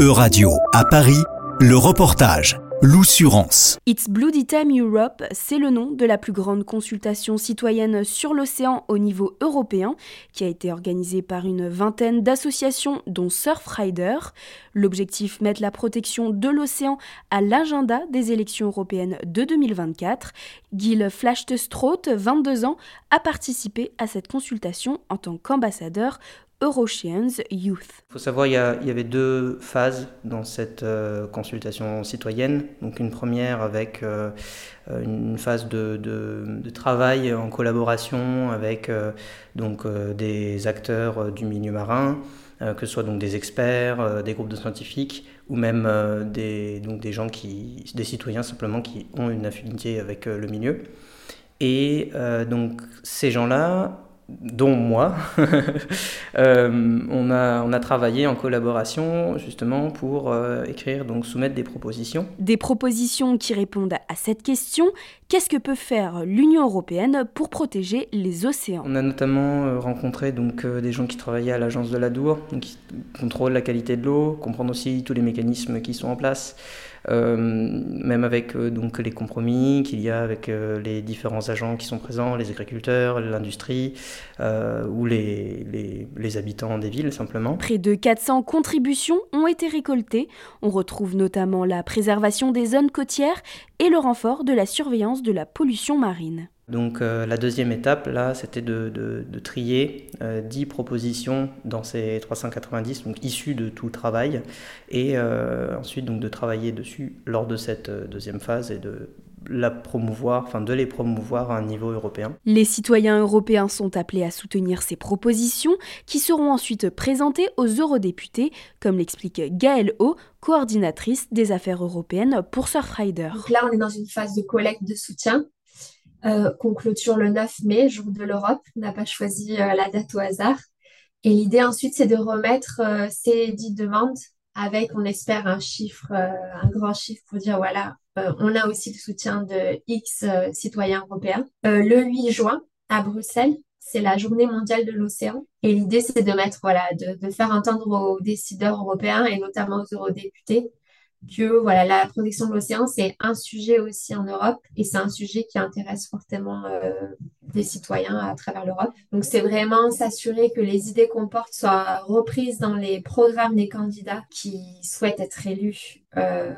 E-Radio à Paris, le reportage. L'Oussurance. It's Bloody Time Europe, c'est le nom de la plus grande consultation citoyenne sur l'océan au niveau européen, qui a été organisée par une vingtaine d'associations, dont Surfrider. L'objectif, mettre la protection de l'océan à l'agenda des élections européennes de 2024. Gil Flachtestroth, 22 ans, a participé à cette consultation en tant qu'ambassadeur Youth. Il faut savoir il y, avait deux phases dans cette euh, consultation citoyenne. Donc une première avec euh, une phase de, travail en collaboration avec euh, donc, des acteurs du milieu marin, que ce soit donc des experts, des groupes de scientifiques ou même des, donc des gens qui, des citoyens simplement qui ont une affinité avec le milieu. Et donc ces gens-là dont moi, euh, on, a, on a travaillé en collaboration justement pour euh, écrire, donc soumettre des propositions. Des propositions qui répondent à cette question, qu'est-ce que peut faire l'Union européenne pour protéger les océans? On a notamment euh, rencontré donc, des gens qui travaillaient à l'agence de la Dour, qui contrôlent la qualité de l'eau, comprendre aussi tous les mécanismes qui sont en place. Euh, même avec euh, les compromis qu'il y a avec euh, les différents agents qui sont présents, les agriculteurs, l'industrie ou les, les, les habitants des villes simplement. Près de 400 contributions ont été récoltées. On retrouve notamment la préservation des zones côtières et le renfort de la surveillance de la pollution marine. Donc euh, la deuxième étape, là, c'était de, trier 10 euh, propositions dans ces 390, donc issues de tout le travail, et euh, ensuite donc de travailler dessus lors de cette deuxième phase et de la promouvoir, enfin de les promouvoir à un niveau européen. Les citoyens européens sont appelés à soutenir ces propositions qui seront ensuite présentées aux eurodéputés, comme l'explique Gaëlle O, coordinatrice des affaires européennes pour Surfrider. Donc là, on est dans une phase de collecte de soutien euh, qu'on clôture le 9 mai, jour de l'Europe. On n'a pas choisi euh, la date au hasard. Et l'idée ensuite, c'est de remettre euh, ces dix demandes avec, on espère, un chiffre, un grand chiffre pour dire, voilà, on a aussi le soutien de X citoyens européens. le 8 juin, à Bruxelles, c'est la journée mondiale de l'océan. Et l'idée, c'est de mettre, voilà, de, faire entendre aux décideurs européens et notamment aux eurodéputés que voilà, la protection de l'océan, c'est un sujet aussi en Europe et c'est un sujet qui intéresse fortement euh, des citoyens à travers l'Europe. Donc c'est vraiment s'assurer que les idées qu'on porte soient reprises dans les programmes des candidats qui souhaitent être élus euh,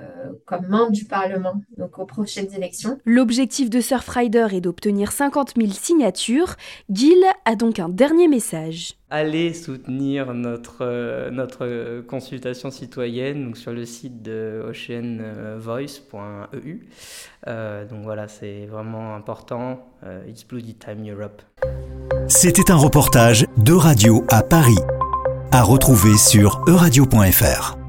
comme membres du Parlement, donc aux prochaines élections. L'objectif de Surfrider est d'obtenir 50 000 signatures. Gil a donc un dernier message allez soutenir notre, euh, notre consultation citoyenne donc sur le site de oceanvoice.eu. Euh, donc voilà, c'est vraiment important. Euh, It's Bloody C'était un reportage de Radio à Paris, à retrouver sur euradio.fr.